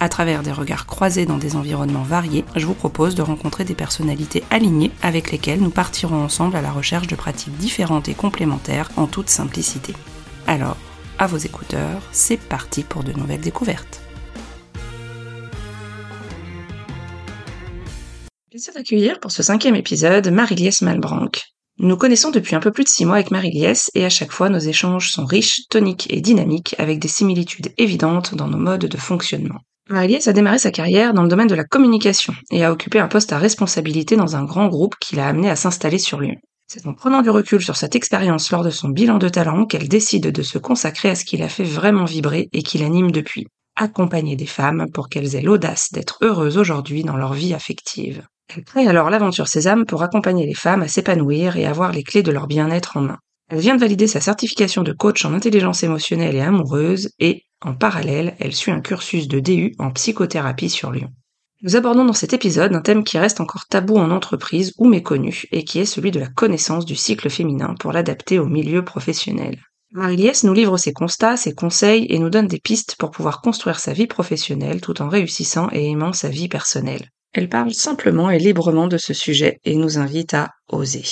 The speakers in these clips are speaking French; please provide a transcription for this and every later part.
à travers des regards croisés dans des environnements variés, je vous propose de rencontrer des personnalités alignées avec lesquelles nous partirons ensemble à la recherche de pratiques différentes et complémentaires en toute simplicité. Alors, à vos écouteurs, c'est parti pour de nouvelles découvertes. Plaisir d'accueillir pour ce cinquième épisode Marie-Liesse Malbranc. Nous nous connaissons depuis un peu plus de six mois avec Marie-Liesse et à chaque fois nos échanges sont riches, toniques et dynamiques avec des similitudes évidentes dans nos modes de fonctionnement. Marie-Liesse a démarré sa carrière dans le domaine de la communication et a occupé un poste à responsabilité dans un grand groupe qui l'a amené à s'installer sur Lyon. C'est en prenant du recul sur cette expérience lors de son bilan de talent qu'elle décide de se consacrer à ce qui l'a fait vraiment vibrer et qui l'anime depuis. Accompagner des femmes pour qu'elles aient l'audace d'être heureuses aujourd'hui dans leur vie affective. Elle crée alors l'aventure Sésame pour accompagner les femmes à s'épanouir et avoir les clés de leur bien-être en main. Elle vient de valider sa certification de coach en intelligence émotionnelle et amoureuse et, en parallèle, elle suit un cursus de DU en psychothérapie sur Lyon. Nous abordons dans cet épisode un thème qui reste encore tabou en entreprise ou méconnu et qui est celui de la connaissance du cycle féminin pour l'adapter au milieu professionnel. Marie-Liesse nous livre ses constats, ses conseils et nous donne des pistes pour pouvoir construire sa vie professionnelle tout en réussissant et aimant sa vie personnelle. Elle parle simplement et librement de ce sujet et nous invite à oser.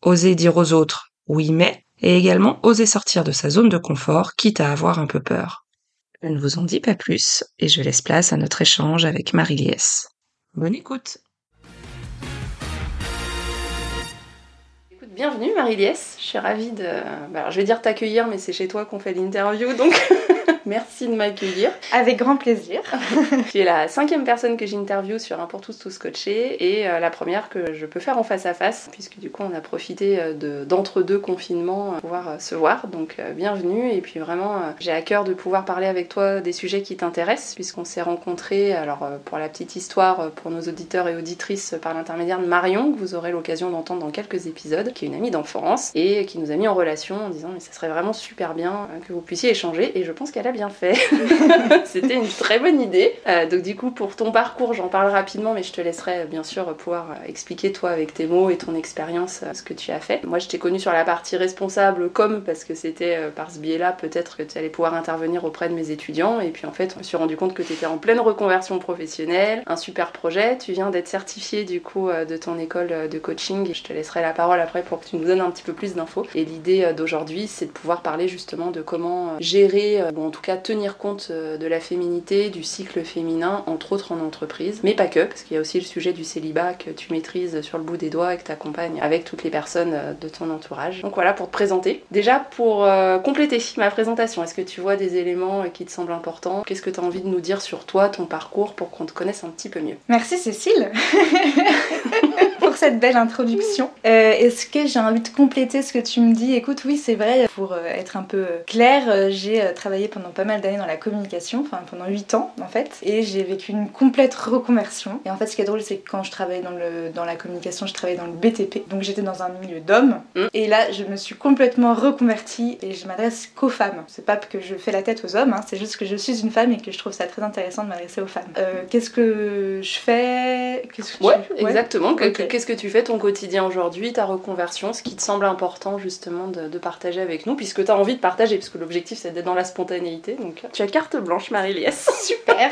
Oser dire aux autres oui mais, et également oser sortir de sa zone de confort, quitte à avoir un peu peur. Je ne vous en dis pas plus, et je laisse place à notre échange avec Marie-Liesse. Bonne écoute Bienvenue Marie-Liesse, je suis ravie de... Bah, alors, je vais dire t'accueillir, mais c'est chez toi qu'on fait l'interview, donc Merci de m'accueillir. Avec grand plaisir. tu es la cinquième personne que j'interviewe sur Un pour tous, tous coachés et euh, la première que je peux faire en face à face, puisque du coup on a profité euh, d'entre-deux confinements pour pouvoir euh, se voir. Donc bienvenue et puis vraiment j'ai à cœur de pouvoir parler avec toi des sujets qui t'intéressent, puisqu'on s'est rencontrés, alors pour la petite histoire, pour nos auditeurs et auditrices, par l'intermédiaire de Marion, que vous aurez l'occasion d'entendre dans quelques épisodes, qui est une amie d'enfance et qui nous a mis en relation en disant mais ça serait vraiment super bien que vous puissiez échanger et je pense qu'elle a bien fait. C'était une très bonne idée. Euh, donc du coup, pour ton parcours, j'en parle rapidement, mais je te laisserai bien sûr pouvoir expliquer toi avec tes mots et ton expérience euh, ce que tu as fait. Moi, je t'ai connu sur la partie responsable comme parce que c'était euh, par ce biais-là peut-être que tu allais pouvoir intervenir auprès de mes étudiants. Et puis en fait, je me suis rendu compte que tu étais en pleine reconversion professionnelle, un super projet. Tu viens d'être certifié du coup de ton école de coaching. Je te laisserai la parole après pour que tu nous donnes un petit peu plus d'infos. Et l'idée d'aujourd'hui, c'est de pouvoir parler justement de comment gérer, ou en tout cas tenir compte euh, de la féminité, du cycle féminin, entre autres en entreprise, mais pas que, parce qu'il y a aussi le sujet du célibat que tu maîtrises sur le bout des doigts et que tu accompagnes avec toutes les personnes euh, de ton entourage. Donc voilà pour te présenter. Déjà pour euh, compléter ma présentation, est-ce que tu vois des éléments qui te semblent importants? Qu'est-ce que tu as envie de nous dire sur toi, ton parcours, pour qu'on te connaisse un petit peu mieux? Merci Cécile cette belle introduction. est-ce que j'ai envie de compléter ce que tu me dis? Écoute, oui, c'est vrai, pour être un peu clair, j'ai travaillé pendant pas mal d'années dans la communication, enfin pendant 8 ans en fait, et j'ai vécu une complète reconversion. Et en fait, ce qui est drôle, c'est que quand je travaillais dans, le, dans la communication, je travaillais dans le BTP, donc j'étais dans un milieu d'hommes, mm. et là, je me suis complètement reconvertie et je m'adresse qu'aux femmes. C'est pas que je fais la tête aux hommes, hein, c'est juste que je suis une femme et que je trouve ça très intéressant de m'adresser aux femmes. Euh, qu'est-ce que je fais? Qu'est-ce que ouais, exactement. Qu'est-ce que tu fais ton quotidien aujourd'hui, ta reconversion, ce qui te semble important justement de, de partager avec nous, puisque tu as envie de partager, puisque l'objectif c'est d'être dans la spontanéité. Donc tu as carte blanche, Marie-Liesse. Super.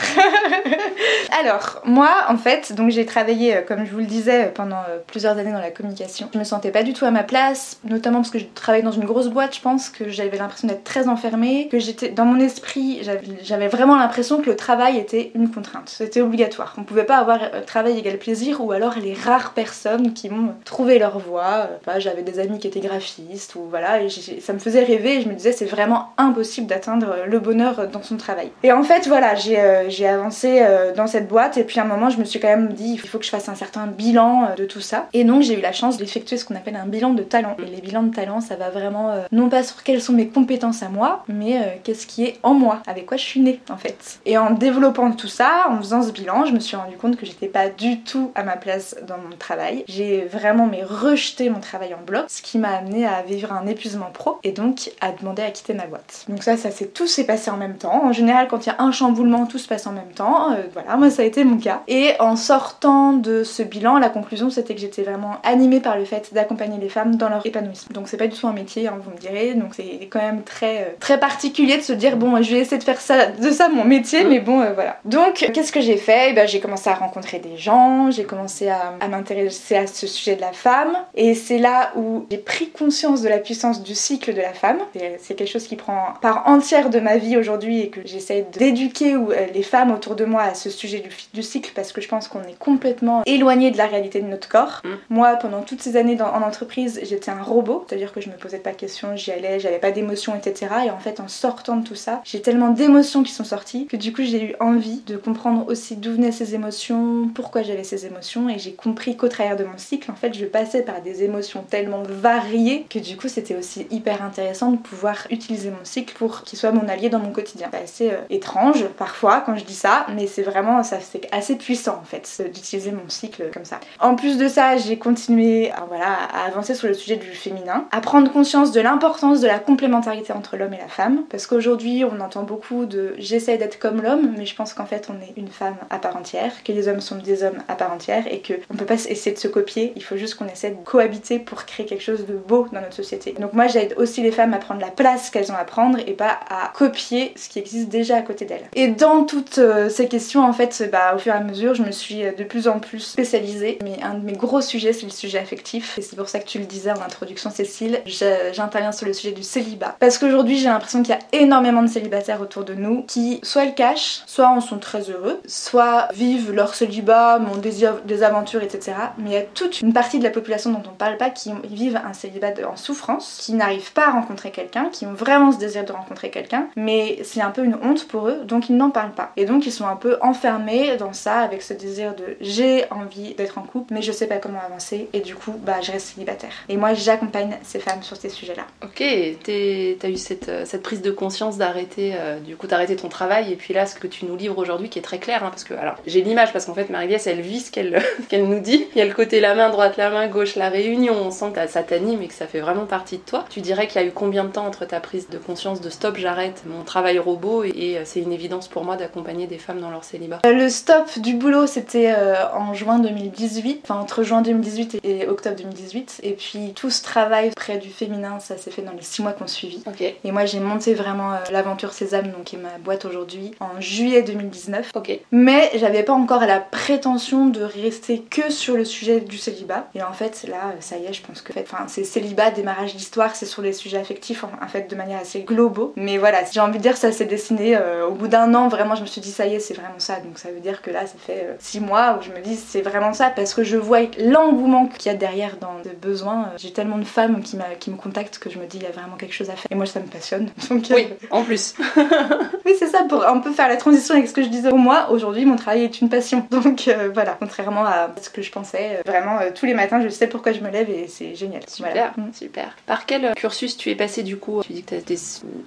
Alors, moi, en fait, donc j'ai travaillé, euh, comme je vous le disais, euh, pendant euh, plusieurs années dans la communication. Je me sentais pas du tout à ma place, notamment parce que je travaillais dans une grosse boîte, je pense que j'avais l'impression d'être très enfermée, que j'étais dans mon esprit, j'avais vraiment l'impression que le travail était une contrainte, c'était obligatoire. On pouvait pas avoir travail égal plaisir ou alors les rares personnes qui m'ont trouvé leur voie. J'avais des amis qui étaient graphistes ou voilà, et ça me faisait rêver et je me disais c'est vraiment impossible d'atteindre le bonheur dans son travail. Et en fait voilà, j'ai avancé dans cette boîte et puis à un moment je me suis quand même dit il faut que je fasse un certain bilan de tout ça. Et donc j'ai eu la chance d'effectuer ce qu'on appelle un bilan de talent. Et les bilans de talent ça va vraiment non pas sur quelles sont mes compétences à moi, mais qu'est-ce qui est en moi, avec quoi je suis née en fait. Et en développant tout ça, en faisant ce bilan, je me suis rendu compte que j'étais pas du tout à ma place dans mon travail. J'ai vraiment mais rejeté mon travail en bloc, ce qui m'a amené à vivre un épuisement pro et donc à demander à quitter ma boîte. Donc ça, ça s'est tout s'est passé en même temps. En général, quand il y a un chamboulement, tout se passe en même temps. Euh, voilà, moi ça a été mon cas. Et en sortant de ce bilan, la conclusion c'était que j'étais vraiment animée par le fait d'accompagner les femmes dans leur épanouissement. Donc c'est pas du tout un métier, hein, vous me direz. Donc c'est quand même très euh, très particulier de se dire bon, je vais essayer de faire ça de ça mon métier, mais bon euh, voilà. Donc qu'est-ce que j'ai fait? Eh ben, j'ai commencé à rencontrer des gens, j'ai commencé à, m'intéresser à ce sujet de la femme. Et c'est là où j'ai pris conscience de la puissance du cycle de la femme. C'est quelque chose qui prend part entière de ma vie aujourd'hui et que j'essaie d'éduquer euh, les femmes autour de moi à ce sujet du, cycle parce que je pense qu'on est complètement éloigné de la réalité de notre corps. Mm. Moi, pendant toutes ces années en entreprise, j'étais un robot, c'est-à-dire que je me posais pas de questions, j'y allais, j'avais pas d'émotions, etc. Et en fait, en sortant de tout ça, j'ai tellement d'émotions qui sont sorties que du coup, j'ai eu envie de comprendre aussi d'où venaient ces émotions, pourquoi j'avais ces émotions et j'ai compris qu'au travers mon cycle, en fait, je passais par des émotions tellement variées que du coup, c'était aussi hyper intéressant de pouvoir utiliser mon cycle pour qu'il soit mon allié dans mon quotidien. C'est assez euh, étrange parfois quand je dis ça, mais c'est vraiment ça c'est assez puissant en fait d'utiliser mon cycle comme ça. En plus de ça, j'ai continué à, voilà, à avancer sur le sujet du féminin, à prendre conscience de l'importance de la complémentarité entre l'homme et la femme parce qu'aujourd'hui, on entend beaucoup de j'essaie d'être comme l'homme, mais je pense qu'en fait, on est une femme à part entière, que les hommes sont des hommes à part entière et qu'on peut pas essayer de se copier, il faut juste qu'on essaie de cohabiter pour créer quelque chose de beau dans notre société. Donc moi j'aide aussi les femmes à prendre la place qu'elles ont à prendre et pas à copier ce qui existe déjà à côté d'elles. Et dans toutes euh, ces questions en fait, bah, au fur et à mesure je me suis euh, de plus en plus spécialisée. Mais un de mes gros sujets c'est le sujet affectif et c'est pour ça que tu le disais en introduction Cécile, j'interviens sur le sujet du célibat. Parce qu'aujourd'hui j'ai l'impression qu'il y a énormément de célibataires autour de nous qui soit le cachent, soit en sont très heureux, soit vivent leur célibat, mon désir des aventures, etc. il y a toute une partie de la population dont on parle pas qui vivent un célibat en souffrance, qui n'arrivent pas à rencontrer quelqu'un, qui ont vraiment ce désir de rencontrer quelqu'un, mais c'est un peu une honte pour eux, donc ils n'en parlent pas. Et donc ils sont un peu enfermés dans ça avec ce désir de j'ai envie d'être en couple, mais je sais pas comment avancer, et du coup, bah je reste célibataire. Et moi j'accompagne ces femmes sur ces sujets-là. Ok, t'as eu cette, euh, cette, prise de conscience d'arrêter, euh, du coup d'arrêter ton travail, et puis là ce que tu nous livres aujourd'hui qui est très clair, hein, parce que alors j'ai l'image parce qu'en fait marie elle vit ce qu'elle nous dit. Il y a le côté la main droite, la main gauche, la réunion, on sent que ça t'anime et que ça fait vraiment partie de toi. Tu dirais qu'il y a eu combien de temps entre ta prise de conscience de stop, j'arrête mon travail robot et, euh, c'est une évidence pour moi d'accompagner des femmes dans leur célibat euh, Le stop du boulot c'était euh, en juin 2018, enfin entre juin 2018 et, octobre 2018 et puis tout ce travail près du féminin ça s'est fait dans les six mois qu'on suivi. Et moi j'ai monté vraiment l'aventure Sésame donc qui est ma boîte aujourd'hui en juillet 2019. Ok. Mais j'avais pas encore la prétention de rester que sur le sujet du célibat. Et en fait, là, ça y est, je pense que enfin, c'est célibat, démarrage d'histoire, c'est sur les sujets affectifs, en fait, de manière assez globaux. Mais voilà, j'ai envie de dire, ça s'est dessiné euh, au bout d'un an, vraiment, je me suis dit, ça y est, c'est vraiment ça. Donc ça veut dire que là, ça fait euh, six mois où je me dis, c'est vraiment ça, parce que je vois l'engouement qu'il y a derrière dans le besoin. Euh, j'ai tellement de femmes qui, qui me contactent que je me dis, il y a vraiment quelque chose à faire. Et moi, ça me passionne. Donc, oui, en plus. oui, c'est ça, pour un peu faire la transition avec ce que je disais. Pour moi, aujourd'hui, mon travail est une passion. Donc voilà, contrairement à ce que je pensais, vraiment, tous les matins, je sais pourquoi je me lève et c'est génial. Super, mm. super. Par quel cursus tu es passé du coup Tu dis que tu as été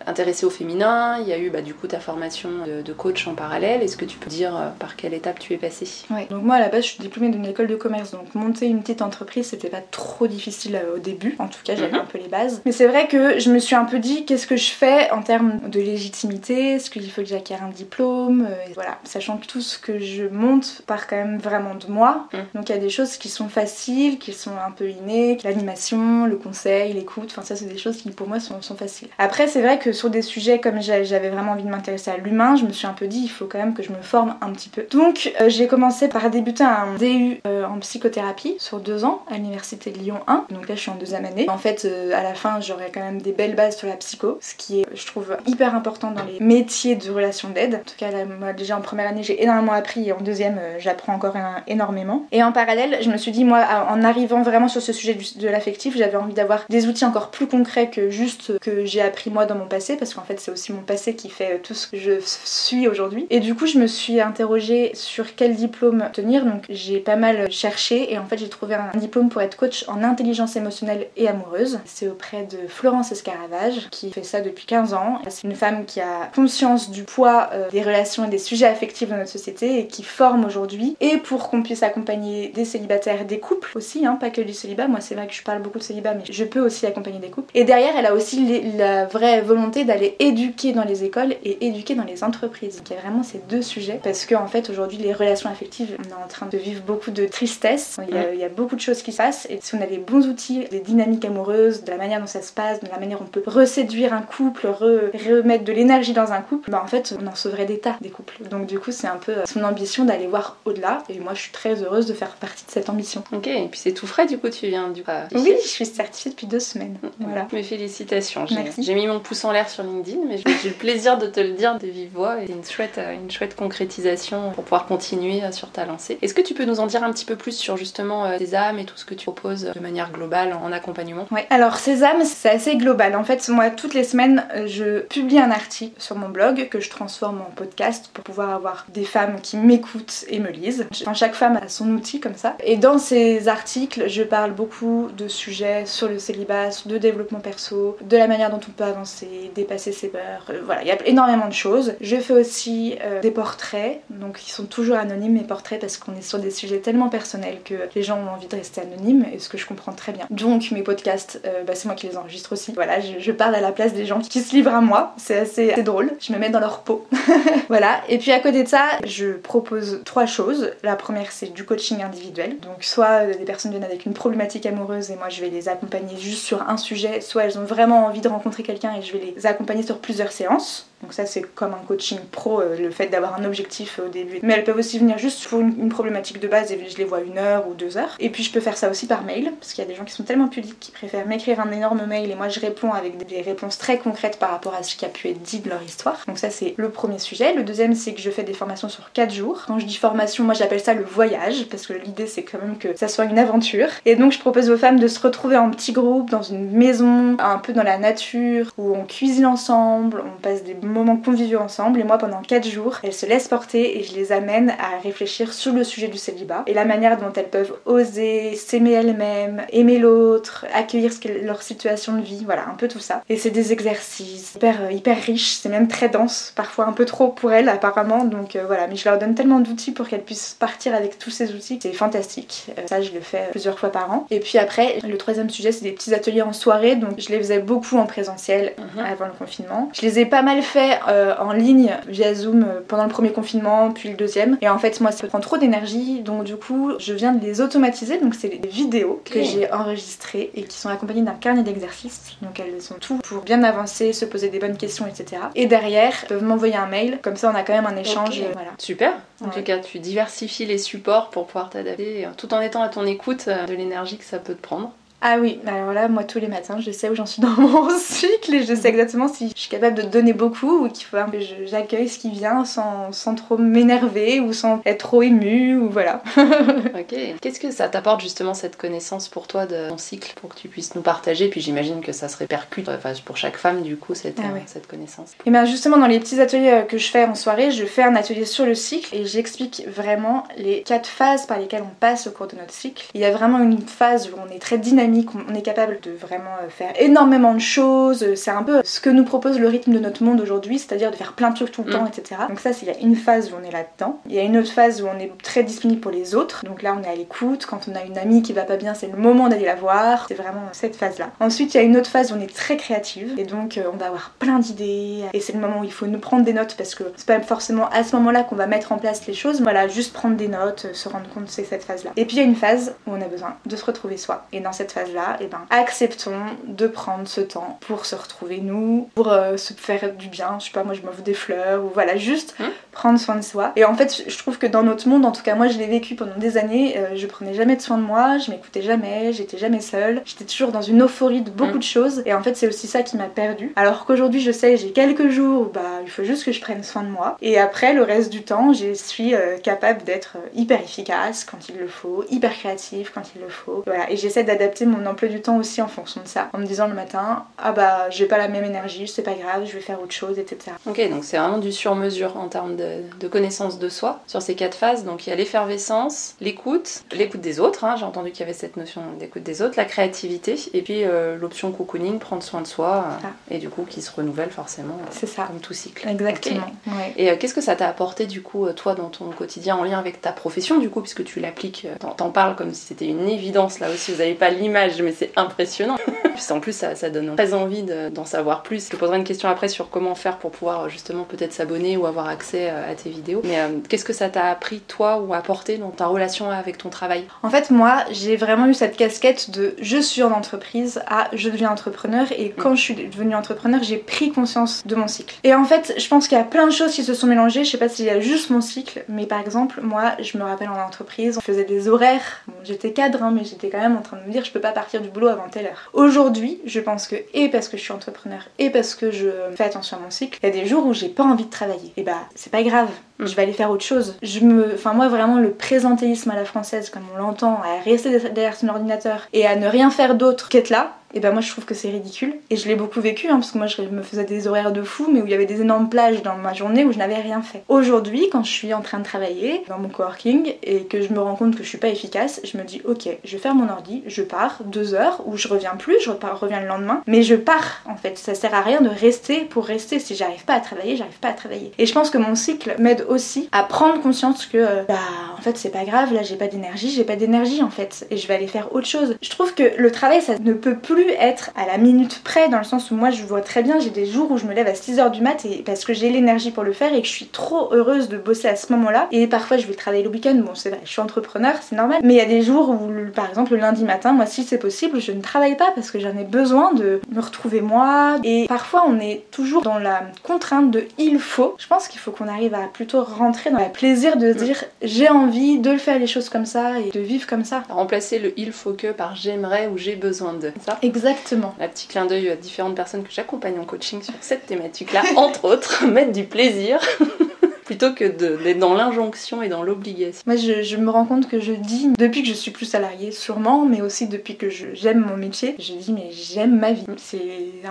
intéressée au féminin, il y a eu bah, du coup ta formation de, coach en parallèle. Est-ce que tu peux dire euh, par quelle étape tu es passée Ouais, donc moi à la base je suis diplômée d'une école de commerce, donc monter une petite entreprise c'était pas trop difficile euh, au début, en tout cas j'avais mhm. un peu les bases. Mais c'est vrai que je me suis un peu dit qu'est-ce que je fais en termes de légitimité, est-ce qu'il faut que j'acquière un diplôme, euh, voilà, sachant que tout ce que je monte part quand même vraiment de moi. Mhm. Donc il y a des choses qui sont faciles, qui sont un peu innées, l'animation, le conseil, l'écoute, enfin ça c'est des choses qui pour moi sont, faciles. Après c'est vrai que sur des sujets comme j'avais vraiment envie de m'intéresser à l'humain, je me suis un peu dit il faut quand même que je me forme un petit peu. Donc euh, j'ai commencé par débuter un DU euh, en psychothérapie sur deux ans à l'université de Lyon 1, donc là je suis en deuxième année. En fait euh, à la fin j'aurai quand même des belles bases sur la psycho, ce qui est je trouve hyper important dans les métiers de relation d'aide. En tout cas là, moi déjà en première année j'ai énormément appris et en deuxième j'apprends encore énormément. Et en parallèle je me suis dit, moi, en arrivant vraiment sur ce sujet de l'affectif, j'avais envie d'avoir des outils encore plus concrets que juste que j'ai appris moi dans mon passé, parce qu'en fait, c'est aussi mon passé qui fait tout ce que je suis aujourd'hui. Et du coup, je me suis interrogée sur quel diplôme tenir. Donc, j'ai pas mal cherché et en fait, j'ai trouvé un diplôme pour être coach en intelligence émotionnelle et amoureuse. C'est auprès de Florence Escaravage qui fait ça depuis 15 ans. C'est une femme qui a conscience du poids euh, des relations et des sujets affectifs dans notre société et qui forme aujourd'hui. Et pour qu'on puisse accompagner des célibataires, des couples aussi, hein, pas que du célibat. Moi, c'est vrai que je parle beaucoup de célibat, mais je peux aussi accompagner des couples. Et derrière, elle a aussi la vraie volonté d'aller éduquer dans les écoles et éduquer dans les entreprises. Donc il y a vraiment ces deux sujets parce qu'en en fait, aujourd'hui, les relations affectives, on est en train de vivre beaucoup de tristesse. Il y, a, il y a beaucoup de choses qui se passent et si on a les bons outils, des dynamiques amoureuses, de la manière dont ça se passe, de la manière dont on peut reséduire un couple, remettre de l'énergie dans un couple, bah en fait, on en sauverait des tas des couples. Donc du coup, c'est un peu son ambition d'aller voir au-delà et moi, je suis très heureuse de faire partie de cette ambition. Ok, et puis c'est tout frais du coup, tu viens du coup. Oui, je suis certifiée depuis deux semaines. Voilà. Mes félicitations. J'ai mis mon pouce en l'air sur LinkedIn, mais j'ai le plaisir de te le dire de vive voix et une chouette, euh, une chouette concrétisation pour pouvoir continuer euh, sur ta lancée. Est-ce que tu peux nous en dire un petit peu plus sur justement tes âmes et tout ce que tu proposes de manière globale en accompagnement? Ouais, alors Sésame, c'est assez global. En fait, moi, toutes les semaines, je publie un article sur mon blog que je transforme en podcast pour pouvoir avoir des femmes qui m'écoutent et me lisent. Enfin, chaque femme a son outil comme ça. Et dans ces articles, je parle beaucoup de sujets sur le célibat, de développement perso, de la manière dont on peut avancer, dépasser ses peurs. Euh, voilà, il y a énormément de choses. Je fais aussi euh, des portraits, donc ils sont toujours anonymes mes portraits parce qu'on est sur des sujets tellement personnels que les gens ont envie de rester anonymes et ce que je comprends très bien. Donc mes podcasts, euh, bah, c'est moi qui les enregistre aussi. Voilà, je, parle à la place des gens qui se livrent à moi. C'est assez, drôle. Je me mets dans leur peau. voilà. Et puis à côté de ça, je propose trois choses. La première, c'est du coaching individuel. Donc soit des personnes viennent avec une problématique amoureuse et moi je vais les accompagner juste sur un sujet, soit elles ont vraiment envie de rencontrer quelqu'un et je vais les accompagner sur plusieurs séances. Donc ça c'est comme un coaching pro, euh, le fait d'avoir un objectif au début. Mais elles peuvent aussi venir juste pour une, problématique de base et je les vois une heure ou deux heures. Et puis je peux faire ça aussi par mail, parce qu'il y a des gens qui sont tellement pudiques qui préfèrent m'écrire un énorme mail et moi je réponds avec des réponses très concrètes par rapport à ce qui a pu être dit de leur histoire. Donc ça c'est le premier sujet. Le deuxième c'est que je fais des formations sur 4 jours. Quand je dis formation, moi j'appelle ça le voyage, parce que l'idée c'est quand même que ça soit une aventure. Et donc je propose aux femmes de se retrouver en petit groupe, dans une maison, un peu dans la nature, où on cuisine ensemble, on passe des moments conviviaux ensemble et moi pendant 4 jours elles se laissent porter et je les amène à réfléchir sur le sujet du célibat et la manière dont elles peuvent oser s'aimer elles-mêmes, aimer l'autre, accueillir ce leur situation de vie, voilà un peu tout ça. Et c'est des exercices hyper, hyper riches, c'est même très dense, parfois un peu trop pour elles apparemment donc euh, voilà mais je leur donne tellement d'outils pour qu'elles puissent partir avec tous ces outils, c'est fantastique. Euh, ça je le fais plusieurs fois par an. Et puis après le troisième sujet c'est des petits ateliers en soirée donc je les faisais beaucoup en présentiel mhm. avant le confinement. Je les ai pas mal fait euh, euh, en ligne via Zoom euh, pendant le premier confinement, puis le deuxième. Et en fait, moi, ça prend trop d'énergie, donc du coup, je viens de les automatiser. Donc, c'est des vidéos que j'ai enregistrées et qui sont accompagnées d'un carnet d'exercices. Donc, elles sont tout pour bien avancer, se poser des bonnes questions, etc. Et derrière, peuvent m'envoyer un mail. Comme ça, on a quand même un échange. Voilà. Super. En tout cas, tu diversifies les supports pour pouvoir t'adapter tout en étant à ton écoute euh, de l'énergie que ça peut te prendre. Ah oui, alors là, moi tous les matins, je sais où j'en suis dans mon cycle et je sais exactement si je suis capable de donner beaucoup ou qu'il faut que j'accueille ce qui vient sans, sans trop m'énerver ou sans être trop émue ou voilà. ok. Qu'est-ce que ça t'apporte justement cette connaissance pour toi de ton cycle pour que tu puisses nous partager? Puis j'imagine que ça se répercute enfin, pour chaque femme du coup cette, ah cette connaissance. Et bien justement, dans les petits ateliers euh, que je fais en soirée, je fais un atelier sur le cycle et j'explique vraiment les quatre phases par lesquelles on passe au cours de notre cycle. Il y a vraiment une phase où on est très dynamique on est capable de vraiment euh, faire énormément de choses. C'est un peu ce que nous propose le rythme de notre monde aujourd'hui, c'est-à-dire de faire plein de trucs tout le temps, mm. etc. Donc ça, il y a une phase où on est là-dedans. Il y a une autre phase où on est très disponible pour les autres. Donc là, on est à l'écoute. Quand on a une amie qui va pas bien, c'est le moment d'aller la voir. C'est vraiment cette phase-là. Ensuite, il y a une autre phase où on est très créative. Et donc, euh, on va avoir plein d'idées. Et c'est le moment où il faut nous prendre des notes parce que c'est pas forcément à ce moment-là qu'on va mettre en place les choses. Voilà, juste prendre des notes, se rendre compte c'est cette phase-là. Et puis, il y a une phase où on a besoin de se retrouver soi. Et dans cette phase phase-là, et ben acceptons de prendre ce temps pour se retrouver nous, pour euh, se faire du bien. Je sais pas, moi je m'offre des fleurs ou voilà, juste Hein prendre soin de soi. Et en fait, je trouve que dans notre monde, en tout cas moi je l'ai vécu pendant des années, euh, je prenais jamais de soin de moi, je m'écoutais jamais, j'étais jamais seule, j'étais toujours dans une euphorie de beaucoup Mm. de choses. Et en fait, c'est aussi ça qui m'a perdue. Alors qu'aujourd'hui, je sais, j'ai quelques jours où bah il faut juste que je prenne soin de moi. Et après, le reste du temps, je suis euh, capable d'être hyper efficace quand il le faut, hyper créative quand il le faut. Voilà. Et j'essaie d'adapter mon emploi du temps aussi en fonction de ça. En me disant le matin, ah bah j'ai pas la même énergie, c'est pas grave, je vais faire autre chose, etc. Ok, donc c'est vraiment du sur-mesure en termes de, de connaissance de soi sur ces quatre phases. Donc il y a l'effervescence, l'écoute, l'écoute des autres, hein, j'ai entendu qu'il y avait cette notion d'écoute des autres, la créativité, et puis euh, l'option cocooning, prendre soin de soi, euh, Ah. et du coup qui se renouvelle forcément euh, C'est ça. comme tout cycle. Exactement. Ouais. Et qu'est-ce que ça t'a apporté du coup, toi, dans ton quotidien en lien avec ta profession, du coup, puisque tu l'appliques, t'en, parles comme si c'était une évidence là aussi, vous n'avez pas mais c'est impressionnant. Puis en plus, ça, ça donne très envie de- d'en savoir plus. Je te poserai une question après sur comment faire pour pouvoir justement peut-être s'abonner ou avoir accès euh, à tes vidéos. Mais euh, qu'est-ce que ça t'a appris, toi, ou apporté dans ta relation avec ton travail? En fait, moi, j'ai vraiment eu cette casquette de je suis en entreprise à je deviens entrepreneur. Et quand je suis devenue entrepreneur, j'ai pris conscience de mon cycle. Et en fait, je pense qu'il y a plein de choses qui se sont mélangées. Je sais pas s'il y a juste mon cycle, mais par exemple, moi, je me rappelle en entreprise, on faisait des horaires. Bon, j'étais cadre, hein, mais j'étais quand même en train de me dire je peux pas partir du boulot avant telle heure. Aujourd'hui, je pense que, et parce que je suis entrepreneur, et parce que je fais attention à mon cycle, il y a des jours où j'ai pas envie de travailler. Et bah, c'est pas grave. Mm. Je vais aller faire autre chose. Je me, enfin moi vraiment le présentéisme à la française comme on l'entend, à rester derrière son ordinateur et à ne rien faire d'autre qu'être là. Et ben moi je trouve que c'est ridicule et je l'ai beaucoup vécu hein, parce que moi je me faisais des horaires de fou mais où il y avait des énormes plages dans ma journée où je n'avais rien fait. Aujourd'hui quand je suis en train de travailler dans mon coworking et que je me rends compte que je suis pas efficace, je me dis ok je faire mon ordi, je pars deux heures ou je reviens plus, je reviens le lendemain mais je pars en fait. Ça sert à rien de rester pour rester. Si j'arrive pas à travailler, j'arrive pas à travailler. Et je pense que mon cycle m'aide aussi à prendre conscience que euh, bah en fait c'est pas grave, là j'ai pas d'énergie, j'ai pas d'énergie en fait et je vais aller faire autre chose. Je trouve que le travail ça ne peut plus être à la minute près dans le sens où moi je vois très bien, j'ai des jours où je me lève à 6h du mat et parce que j'ai l'énergie pour le faire et que je suis trop heureuse de bosser à ce moment-là et parfois je vais travailler le week-end, bon c'est vrai, je suis entrepreneur, c'est normal, mais il y a des jours où par exemple le lundi matin, moi si c'est possible, je ne travaille pas parce que j'en ai besoin de me retrouver moi et parfois on est toujours dans la contrainte de il faut. Je pense qu'il faut qu'on arrive à plutôt rentrer dans le plaisir de dire j'ai envie de le faire les choses comme ça et de vivre comme ça. Remplacer le il faut que par j'aimerais ou j'ai besoin de. Ça? Exactement. Un petit clin d'œil à différentes personnes que j'accompagne en coaching sur cette thématique-là, entre autres, mettre du plaisir plutôt que d'être dans l'injonction et dans l'obligation. Moi, je, je me rends compte que je dis, depuis que je suis plus salariée, sûrement, mais aussi depuis que j'aime mon métier, je dis, mais j'aime ma vie. C'est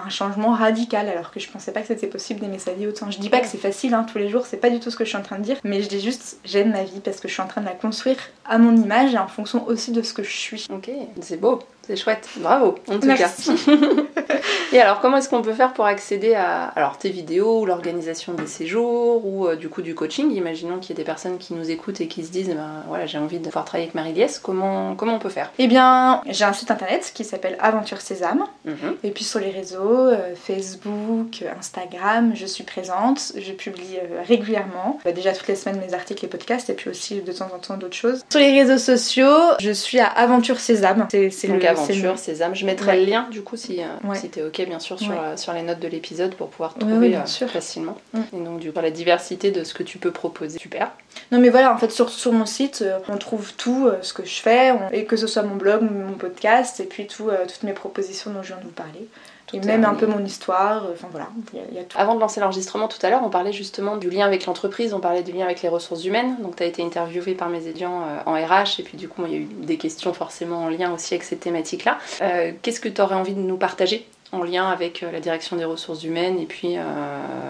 un changement radical, alors que je pensais pas que c'était possible d'aimer sa vie autant. Je dis pas que c'est facile, hein, tous les jours, c'est pas du tout ce que je suis en train de dire, mais je dis juste, j'aime ma vie parce que je suis en train de la construire à mon image et en fonction aussi de ce que je suis. Ok, c'est beau, c'est chouette, bravo en tout Merci. cas. Et alors, comment est-ce qu'on peut faire pour accéder à alors, tes vidéos ou l'organisation des séjours ou euh, du coup du coaching? Imaginons qu'il y ait des personnes qui nous écoutent et qui se disent, eh ben, voilà, j'ai envie de pouvoir travailler avec Marie-Liesse, comment, comment on peut faire? Eh bien, j'ai un site internet qui s'appelle Aventure Sésame. Mhm. Et puis sur les réseaux, euh, Facebook, Instagram, je suis présente, je publie euh, régulièrement. Bah, déjà toutes les semaines mes articles et podcasts, et puis aussi de temps en temps d'autres choses. Sur les réseaux sociaux, je suis à Aventure Sésame. C'est Donc le- aventure, Sésame. Je mettrai Ouais. le lien du coup si, Ouais. si t'es ok bien sûr sur, Ouais. euh, sur les notes de l'épisode pour pouvoir trouver ouais, bien euh, sûr. facilement. Mm. Et donc du coup la diversité de ce que tu peux proposer. Super. Non mais voilà, en fait sur, sur mon site, euh, on trouve tout ce que je fais, on- et que ce soit mon blog, mon podcast, et puis tout, toutes mes propositions dont je viens de vous parler. Et même un peu mon histoire, enfin voilà, il y, a- il y a tout. Avant de lancer l'enregistrement tout à l'heure, on parlait justement du lien avec l'entreprise, on parlait du lien avec les ressources humaines. Donc tu as été interviewée par mes étudiants en RH et puis du coup il y a eu des questions forcément en lien aussi avec cette thématique-là. Euh, Qu'est-ce que tu aurais envie de nous partager? En lien avec euh, la direction des ressources humaines et puis euh,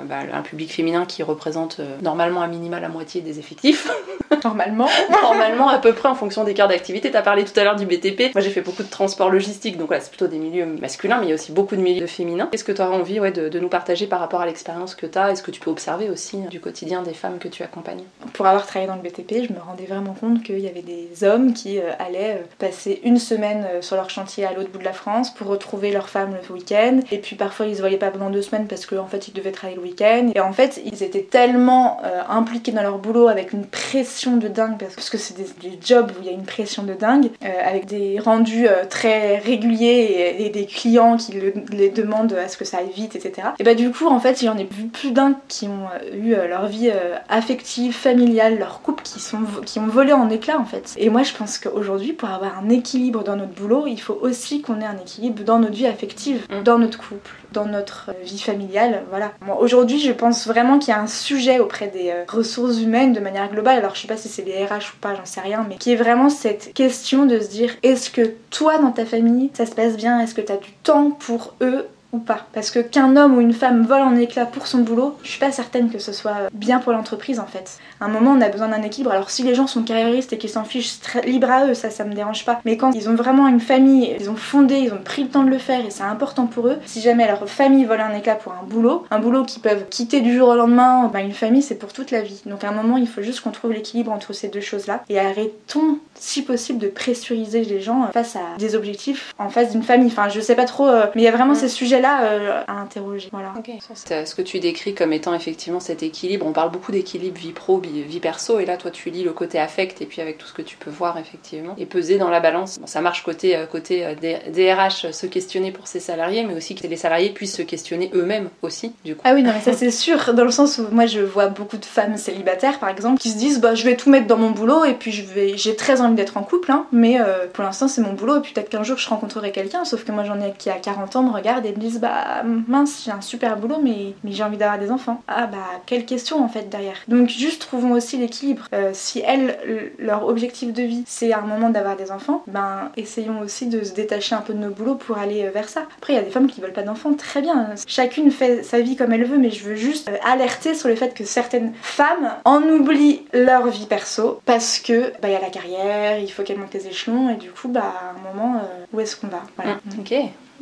bah, un public féminin qui représente euh, normalement à minima la moitié des effectifs. Normalement. normalement à peu près en fonction des cœurs d'activité. Tu as parlé tout à l'heure du BTP. Moi j'ai fait beaucoup de transport logistique, donc voilà, c'est plutôt des milieux masculins, mais il y a aussi beaucoup de milieux féminins. Qu'est-ce que tu aurais envie ouais, de, de nous partager par rapport à l'expérience que tu as et ce que tu peux observer aussi du quotidien des femmes que tu accompagnes? Pour avoir travaillé dans le BTP, je me rendais vraiment compte qu'il y avait des hommes qui allaient passer une semaine sur leur chantier à l'autre bout de la France pour retrouver leurs femmes le week-end Et puis parfois ils se voyaient pas pendant deux semaines parce qu'en en fait ils devaient travailler le week-end. Et en fait ils étaient tellement euh, impliqués dans leur boulot avec une pression de dingue parce que c'est des, jobs où il y a une pression de dingue, euh, avec des rendus euh, très réguliers et, des clients qui les demandent à ce que ça aille vite, etc. Et bah du coup en fait il y en a vu plus d'un qui ont eu leur vie affective, familiale, leur couple qui, sont, qui ont volé en éclats en fait. Et moi je pense qu'aujourd'hui pour avoir un équilibre dans notre boulot, il faut aussi qu'on ait un équilibre dans notre vie affective, mm. Dans notre couple, dans notre vie familiale. Voilà. Aujourd'hui, je pense vraiment qu'il y a un sujet auprès des euh, ressources humaines de manière globale. Alors, je sais pas si c'est les RH ou pas, j'en sais rien, mais qui est vraiment cette question de se dire est-ce que toi, dans ta famille, ça se passe bien? Est-ce que tu as du temps pour eux ou pas. Parce que qu'un homme ou une femme vole en éclats pour son boulot, je suis pas certaine que ce soit bien pour l'entreprise en fait. À un moment, on a besoin d'un équilibre. Alors si les gens sont carriéristes et qu'ils s'en fichent, très libre à eux, ça, ça me dérange pas. Mais quand ils ont vraiment une famille, ils ont fondé, ils ont pris le temps de le faire et c'est important pour eux. Si jamais leur famille vole un éclat pour un boulot, un boulot qu'ils peuvent quitter du jour au lendemain, ben une famille c'est pour toute la vie. Donc à un moment, il faut juste qu'on trouve l'équilibre entre ces deux choses-là et arrêtons, si possible, de pressuriser les gens face à des objectifs en face d'une famille. Enfin, je sais pas trop, euh, mais il y a vraiment ces sujets là euh, à interroger. Voilà. Ce que tu décris comme étant effectivement cet équilibre, on parle beaucoup d'équilibre vie pro, vie, perso, et là toi tu lis le côté affect et puis avec tout ce que tu peux voir effectivement et peser dans la balance. ça marche côté euh, côté euh, DRH se questionner pour ses salariés, mais aussi que les salariés puissent se questionner eux-mêmes aussi. Du coup. Ah oui non mais ça c'est sûr dans le sens où moi je vois beaucoup de femmes célibataires par exemple qui se disent bah je vais tout mettre dans mon boulot et puis je vais j'ai très envie d'être en couple hein, mais pour l'instant c'est mon boulot et peut-être qu'un jour je rencontrerai quelqu'un sauf que moi j'en ai qui a 40 ans me regarde et me disent bah mince, j'ai un super boulot, mais, mais j'ai envie d'avoir des enfants. Ah bah, quelle question en fait derrière. Donc juste trouvons aussi l'équilibre. Euh, si elles, leur objectif de vie, c'est à un moment d'avoir des enfants, ben essayons aussi de se détacher un peu de nos boulots pour aller euh, vers ça. Après, il y a des femmes qui veulent pas d'enfants, très bien. Chacune fait sa vie comme elle veut, mais je veux juste euh, alerter sur le fait que certaines femmes en oublient leur vie perso parce que bah il y a la carrière, il faut qu'elles montent les échelons et du coup bah à un moment où est-ce qu'on va? Voilà. Mm, ok.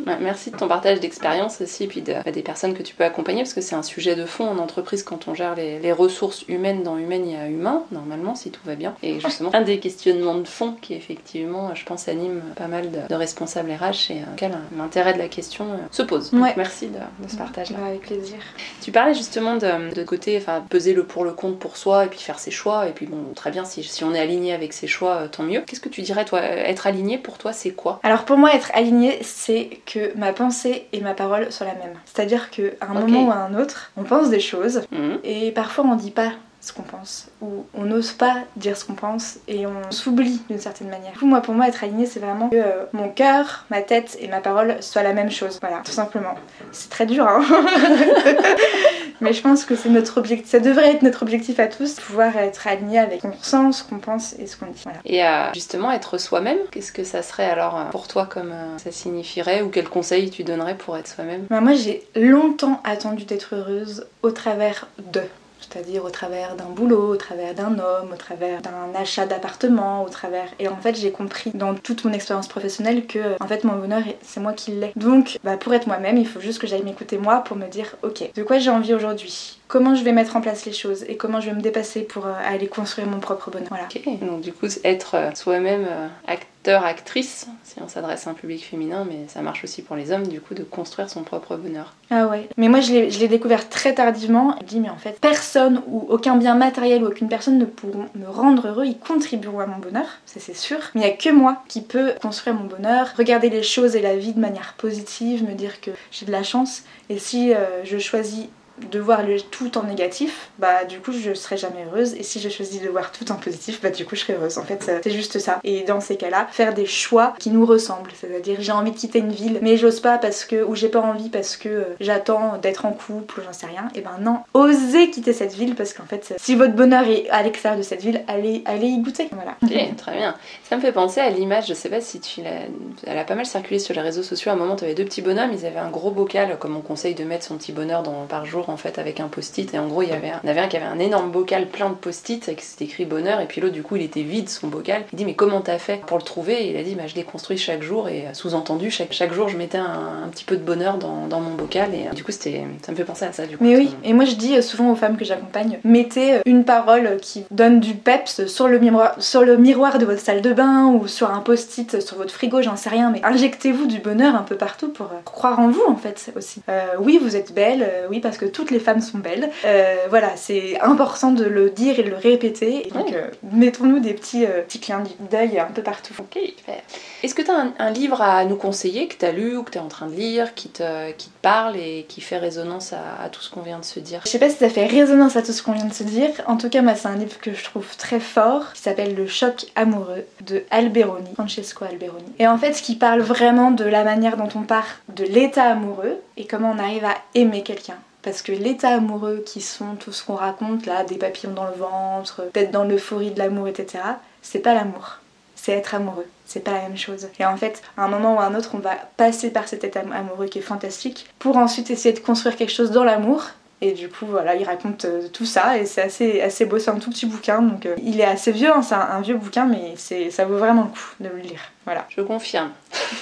Merci de ton partage d'expérience aussi, et puis de, des personnes que tu peux accompagner, parce que c'est un sujet de fond en entreprise quand on gère les, ressources humaines. Dans humaine, il y a humain, normalement, si tout va bien. Et justement, un des questionnements de fond qui, effectivement, je pense, anime pas mal de, responsables RH et auquel l'intérêt de la question euh, se pose. Donc, merci de, ce partage-là. avec plaisir. Tu parlais justement de, de côté, enfin, peser le pour le compte pour soi et puis faire ses choix. Et puis, bon, très bien, si, si on est aligné avec ses choix, euh, tant mieux. Qu'est-ce que tu dirais, toi, être aligné pour toi, c'est quoi? Alors, pour moi, être aligné, c'est que ma pensée et ma parole sont la même. C'est-à-dire qu'à un moment ou à un autre, on pense des choses mhm. et parfois on dit pas ce qu'on pense ou on n'ose pas dire ce qu'on pense et on s'oublie d'une certaine manière. Du coup, moi, pour moi, être aligné, c'est vraiment que euh, mon cœur, ma tête et ma parole soient la même chose. Voilà, tout simplement. C'est très dur, hein Mais je pense que c'est notre objectif, ça devrait être notre objectif à tous, pouvoir être aligné avec ce qu'on ressent, ce qu'on pense et ce qu'on dit. Et euh, justement, être soi-même, qu'est-ce que ça serait alors euh, pour toi comme ça signifierait ou quel conseil tu donnerais pour être soi-même? Bah, Moi, j'ai longtemps attendu d'être heureuse au travers de c'est-à-dire au travers d'un boulot, au travers d'un homme, au travers d'un achat d'appartement, au travers. Et en fait, j'ai compris dans toute mon expérience professionnelle que en fait mon bonheur c'est moi qui l'ai. Donc, bah, pour être moi-même, il faut juste que j'aille m'écouter moi pour me dire ok, de quoi j'ai envie aujourd'hui? Comment je vais mettre en place les choses et comment je vais me dépasser pour euh, aller construire mon propre bonheur? Voilà. Ok, donc du coup, être euh, soi-même euh, acteur, actrice, si on s'adresse à un public féminin, mais ça marche aussi pour les hommes, du coup, de construire son propre bonheur. Ah ouais, mais moi je l'ai découvert très tardivement. Je me dis, mais en fait, personne ou aucun bien matériel ou aucune personne ne pourront me rendre heureux, ils contribueront à mon bonheur, ça c'est sûr. Mais il n'y a que moi qui peux construire mon bonheur, regarder les choses et la vie de manière positive, me dire que j'ai de la chance. Et si je choisis de voir tout en négatif, bah du coup je serai jamais heureuse. Et si je choisis de voir tout en positif, bah du coup je serai heureuse. En fait, c'est juste ça. Et dans ces cas-là, faire des choix qui nous ressemblent. C'est-à-dire j'ai envie de quitter une ville, mais j'ose pas parce que ou j'ai pas envie parce que euh, j'attends d'être en couple ou j'en sais rien. Et ben non, osez quitter cette ville parce qu'en fait, si votre bonheur est à l'extérieur de cette ville, allez, allez y goûter. Voilà. Ok, très bien. Ça me fait penser à l'image. Je sais pas si tu l'as, elle a pas mal circulé sur les réseaux sociaux. À un moment, tu avais deux petits bonhommes. Ils avaient un gros bocal, comme on conseille de mettre son petit bonheur par jour en fait avec un post-it et en gros il y avait un, il y avait un qui avait un énorme bocal plein de post-it avec c'était écrit bonheur et puis l'autre du coup il était vide son bocal. Il dit mais comment t'as fait pour le trouver? Et il a dit bah je l'ai construit chaque jour et euh, sous-entendu chaque, chaque jour je mettais un, un petit peu de bonheur dans, dans mon bocal et euh, du coup c'était ça me fait penser à ça du coup. Mais oui, et moi je dis euh, souvent aux femmes que j'accompagne, mettez une parole qui donne du peps sur le miroir, sur le miroir de votre salle de bain ou sur un post-it sur votre frigo, j'en sais rien, mais injectez-vous du bonheur un peu partout pour, pour croire en vous en fait aussi. Euh, oui, vous êtes belle, oui parce que toutes les femmes sont belles. Euh, voilà, c'est important de le dire et de le répéter. Et donc euh, mettons-nous des petits, euh, petits clins d'œil un peu partout. Ok, super. Est-ce que tu as un, un livre à nous conseiller que tu as lu ou que tu es en train de lire, qui te, qui te parle et qui fait résonance à, à tout ce qu'on vient de se dire? Je sais pas si ça fait résonance à tout ce qu'on vient de se dire. En tout cas, moi, c'est un livre que je trouve très fort, qui s'appelle Le choc amoureux de Alberoni, Francesco Alberoni. Et en fait, qui parle vraiment de la manière dont on part de l'état amoureux et comment on arrive à aimer quelqu'un. Parce que l'état amoureux qui sont tout ce qu'on raconte là, des papillons dans le ventre, peut-être dans l'euphorie de l'amour, etc., c'est pas l'amour. C'est être amoureux. C'est pas la même chose. Et en fait, à un moment ou à un autre, on va passer par cet état amoureux qui est fantastique pour ensuite essayer de construire quelque chose dans l'amour. Et du coup, voilà, il raconte euh, tout ça et c'est assez, assez beau. C'est un tout petit bouquin, donc euh, il est assez vieux, hein, c'est un, un vieux bouquin, mais ça vaut vraiment le coup de le lire. Voilà. Je confirme.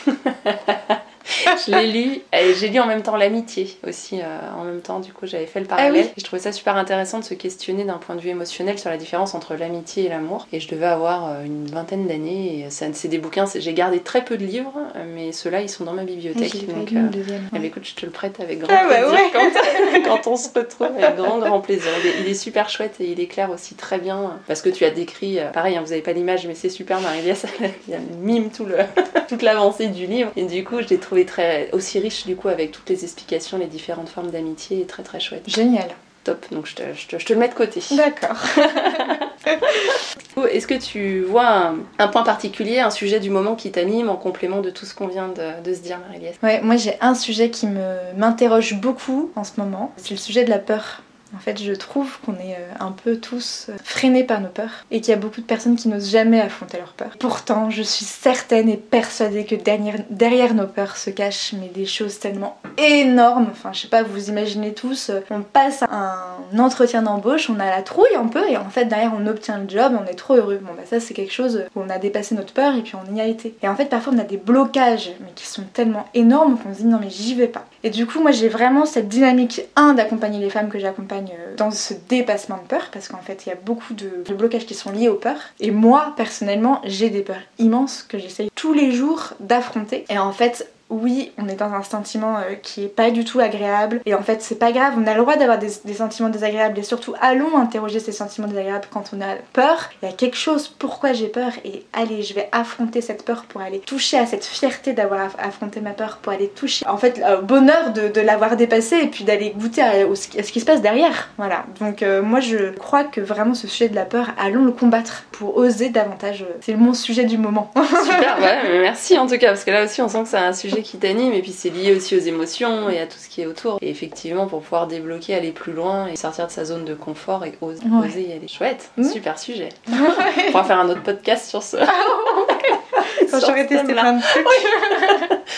je l'ai lu et j'ai lu en même temps l'amitié aussi. euh, en même temps, du coup, j'avais fait le parallèle. Ah oui. Et je trouvais ça super intéressant de se questionner d'un point de vue émotionnel sur la différence entre l'amitié et l'amour. Et je devais avoir euh, une vingtaine d'années. Et ça- c'est des bouquins, j'ai gardé très peu de livres, euh, mais ceux-là, ils sont dans ma bibliothèque. Pas donc, euh, deuxième. écoute, je te le prête avec grand Ah bah plaisir ouais. quand, quand on se retrouve, avec grand grand plaisir. Il est, il est super chouette et il éclaire aussi très bien parce que tu as décrit, euh, pareil, hein, vous avez pas l'image, mais c'est super, Marie-Lias, elle mime tout le, toute l'avancée du livre et du coup, je l'ai trouvé très aussi riche du coup avec toutes les explications, les différentes formes d'amitié, et très très chouette. Génial. Top, donc je te, je te- je te le mets de côté. D'accord. Est-ce que tu vois un, un point particulier, un sujet du moment qui t'anime en complément de tout ce qu'on vient de, de se dire, Marie-Lias Ouais, moi j'ai un sujet qui me m'interroge beaucoup en ce moment. C'est le sujet de la peur. En fait, je trouve qu'on est euh, un peu tous euh, freinés par nos peurs et qu'il y a beaucoup de personnes qui n'osent jamais affronter leurs peurs. Pourtant, je suis certaine et persuadée que derrière, nos peurs se cachent mais des choses tellement énormes. Enfin, je sais pas, vous imaginez tous, euh, on passe un entretien d'embauche, on a la trouille un peu et en fait derrière on obtient le job, on est trop heureux. Bon bah ça c'est quelque chose où on a dépassé notre peur et puis on y a été. Et en fait parfois on a des blocages mais qui sont tellement énormes qu'on se dit non mais j'y vais pas. Et du coup moi j'ai vraiment cette dynamique 1 d'accompagner les femmes que j'accompagne euh, dans ce dépassement de peur parce qu'en fait il y a beaucoup de, de blocages qui sont liés aux peurs. Et moi personnellement j'ai des peurs immenses que j'essaye tous les jours d'affronter. Et en fait oui, on est dans un sentiment euh, qui est pas du tout agréable. Et en fait, c'est pas grave, on a le droit d'avoir des, sentiments désagréables. Et surtout, allons interroger ces sentiments désagréables quand on a peur. Il y a quelque chose, pourquoi j'ai peur? Et allez, je vais affronter cette peur pour aller toucher à cette fierté d'avoir aff- affronté ma peur, pour aller toucher, en fait, au bonheur de, l'avoir dépassé et puis d'aller goûter à, ce qui se passe derrière. Voilà. Donc, euh, moi, je crois que vraiment ce sujet de la peur, allons le combattre pour oser davantage. C'est mon sujet du moment. Super, ouais, merci en tout cas, parce que là aussi on sent que c'est un sujet qui t'anime et puis c'est lié aussi aux émotions et à tout ce qui est autour. Et effectivement, pour pouvoir débloquer, aller plus loin et sortir de sa zone de confort et oser, Ouais. oser y aller. Chouette, Mm. super sujet. On pourra faire un autre podcast sur ce. Quand testé plein de trucs.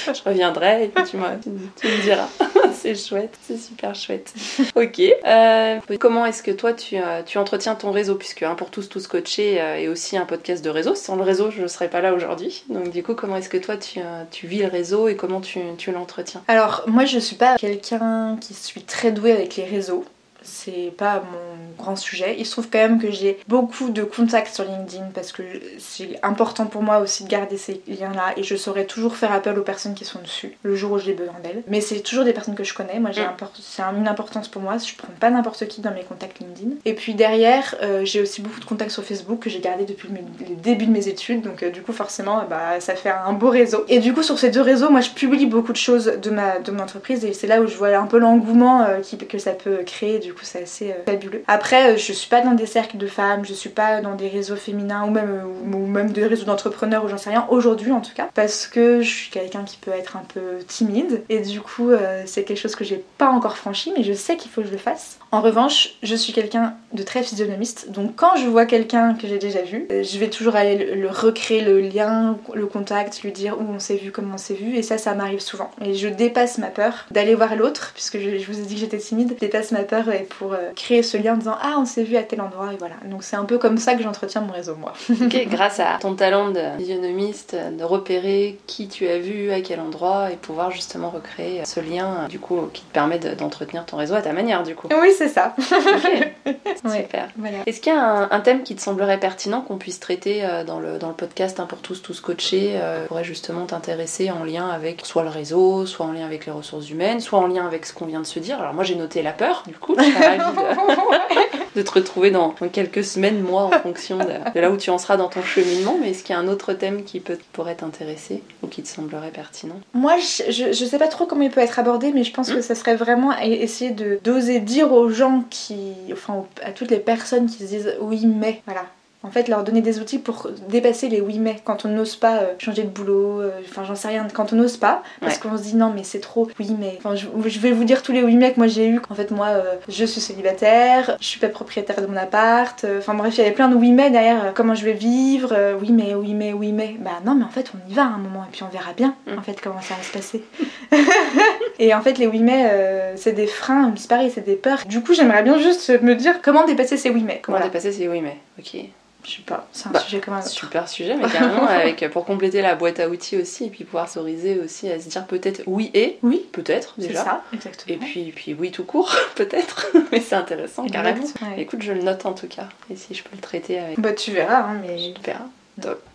Je reviendrai et puis tu, tu, tu me diras. c'est chouette, c'est super chouette. Ok. Euh, comment est-ce que toi tu, euh, tu entretiens ton réseau? Puisque hein, pour tous, tous coachés euh, est aussi un podcast de réseau. Sans le réseau, je ne serais pas là aujourd'hui. Donc du coup, comment est-ce que toi tu, tu vis le réseau et comment tu, tu l'entretiens? Alors, moi, je suis pas quelqu'un qui suis très douée avec les réseaux. C'est pas mon grand sujet. Il se trouve quand même que j'ai beaucoup de contacts sur LinkedIn parce que c'est important pour moi aussi de garder ces liens-là et je saurais toujours faire appel aux personnes qui sont dessus le jour où j'ai besoin d'elles. Mais c'est toujours des personnes que je connais. Moi, j'ai Mm. import- c'est un- une importance pour moi. Je prends pas n'importe qui dans mes contacts LinkedIn. Et puis derrière, euh, j'ai aussi beaucoup de contacts sur Facebook que j'ai gardé depuis le début de mes études. Donc, euh, du coup, forcément, bah, ça fait un beau réseau. Et du coup, sur ces deux réseaux, moi, je publie beaucoup de choses de ma de mon entreprise et c'est là où je vois un peu l'engouement euh, qui- que ça peut créer. Du coup, c'est assez euh, fabuleux. Après, euh, je suis pas dans des cercles de femmes, je suis pas dans des réseaux féminins ou même euh, ou même des réseaux d'entrepreneurs ou j'en sais rien aujourd'hui en tout cas, parce que je suis quelqu'un qui peut être un peu timide et du coup, c'est quelque chose que j'ai pas encore franchi, mais je sais qu'il faut que je le fasse. En revanche, je suis quelqu'un de très physionomiste, donc quand je vois quelqu'un que j'ai déjà vu, je vais toujours aller le, recréer le lien, le contact, lui dire où on s'est vu, comment on s'est vu, et ça, ça m'arrive souvent. Et je dépasse ma peur d'aller voir l'autre, puisque je, vous ai dit que j'étais timide, je dépasse ma peur pour euh, créer ce lien en disant ah on s'est vu à tel endroit et voilà. Donc c'est un peu comme ça que j'entretiens mon réseau moi. ok, grâce à ton talent de physionomiste, de repérer qui tu as vu, à quel endroit et pouvoir justement recréer ce lien du coup qui te permet d'entretenir ton réseau à ta manière du coup. Oui c'est ça. Super. Est-ce qu'il y a un, thème qui te semblerait pertinent qu'on puisse traiter euh, dans le, dans le podcast un pour tous, tous coachés, euh, pourrait justement t'intéresser en lien avec soit le réseau, soit en lien avec les ressources humaines, soit en lien avec ce qu'on vient de se dire? Alors moi j'ai noté la peur, du coup, ravie de, te retrouver dans, quelques semaines, mois, en fonction de, là où tu en seras dans ton cheminement. Mais est-ce qu'il y a un autre thème qui peut, pourrait t'intéresser ou qui te semblerait pertinent? Moi je, je, sais pas trop comment il peut être abordé, mais je pense hmm. que ça serait vraiment essayer de d'oser dire aux gens qui, enfin à toutes les personnes qui se disent oui mais, voilà, en fait, leur donner des outils pour dépasser les oui mais quand on n'ose pas euh, changer de boulot, euh, enfin j'en sais rien, quand on n'ose pas, parce qu'on se dit non mais c'est trop oui mais, enfin je, vais vous dire tous les oui mais que moi j'ai eu. En fait moi euh, je suis célibataire, je suis pas propriétaire de mon appart, enfin bref il y avait plein de oui mais derrière comment je vais vivre, oui mais oui mais oui mais, bah non mais en fait on y va à un moment et puis on verra bien mm. en fait comment ça va se passer. et en fait les oui mais c'est des freins, c'est pareil c'est des peurs. Du coup j'aimerais bien juste me dire comment dépasser ces oui mais. Comment dépasser ces oui mais, ok. Je sais pas, c'est un bah, sujet comme un Super sujet, mais carrément avec, pour compléter la boîte à outils aussi, et puis pouvoir s'autoriser aussi à se dire peut-être oui et, oui, peut-être déjà. C'est ça, exactement. Et puis, puis oui tout court, peut-être, mais c'est intéressant, carrément. Écoute, je le note en tout cas, et si je peux le traiter avec. Bah tu verras, hein, mais. Tu verras.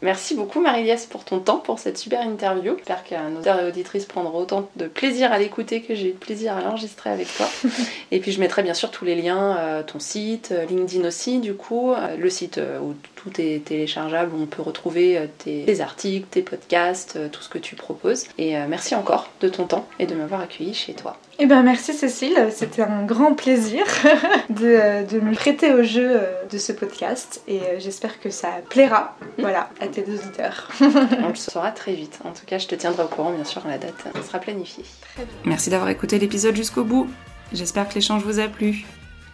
Merci beaucoup Marie-Liesse pour ton temps, pour cette super interview. J'espère que nos auditeurs et auditrices prendront autant de plaisir à l'écouter que j'ai eu de plaisir à l'enregistrer avec toi. et puis je mettrai bien sûr tous les liens, euh, ton site, euh, LinkedIn aussi du coup, euh, le site où tout est téléchargeable, où on peut retrouver tes, articles, tes podcasts, tout ce que tu proposes. Et merci encore de ton temps et de m'avoir accueilli chez toi. Eh ben merci Cécile, c'était un grand plaisir de, de, me prêter au jeu de ce podcast et j'espère que ça plaira. Voilà à tes auditeurs. On le saura très vite. En tout cas, je te tiendrai au courant, bien sûr, la date sera planifiée. Merci d'avoir écouté l'épisode jusqu'au bout. J'espère que l'échange vous a plu.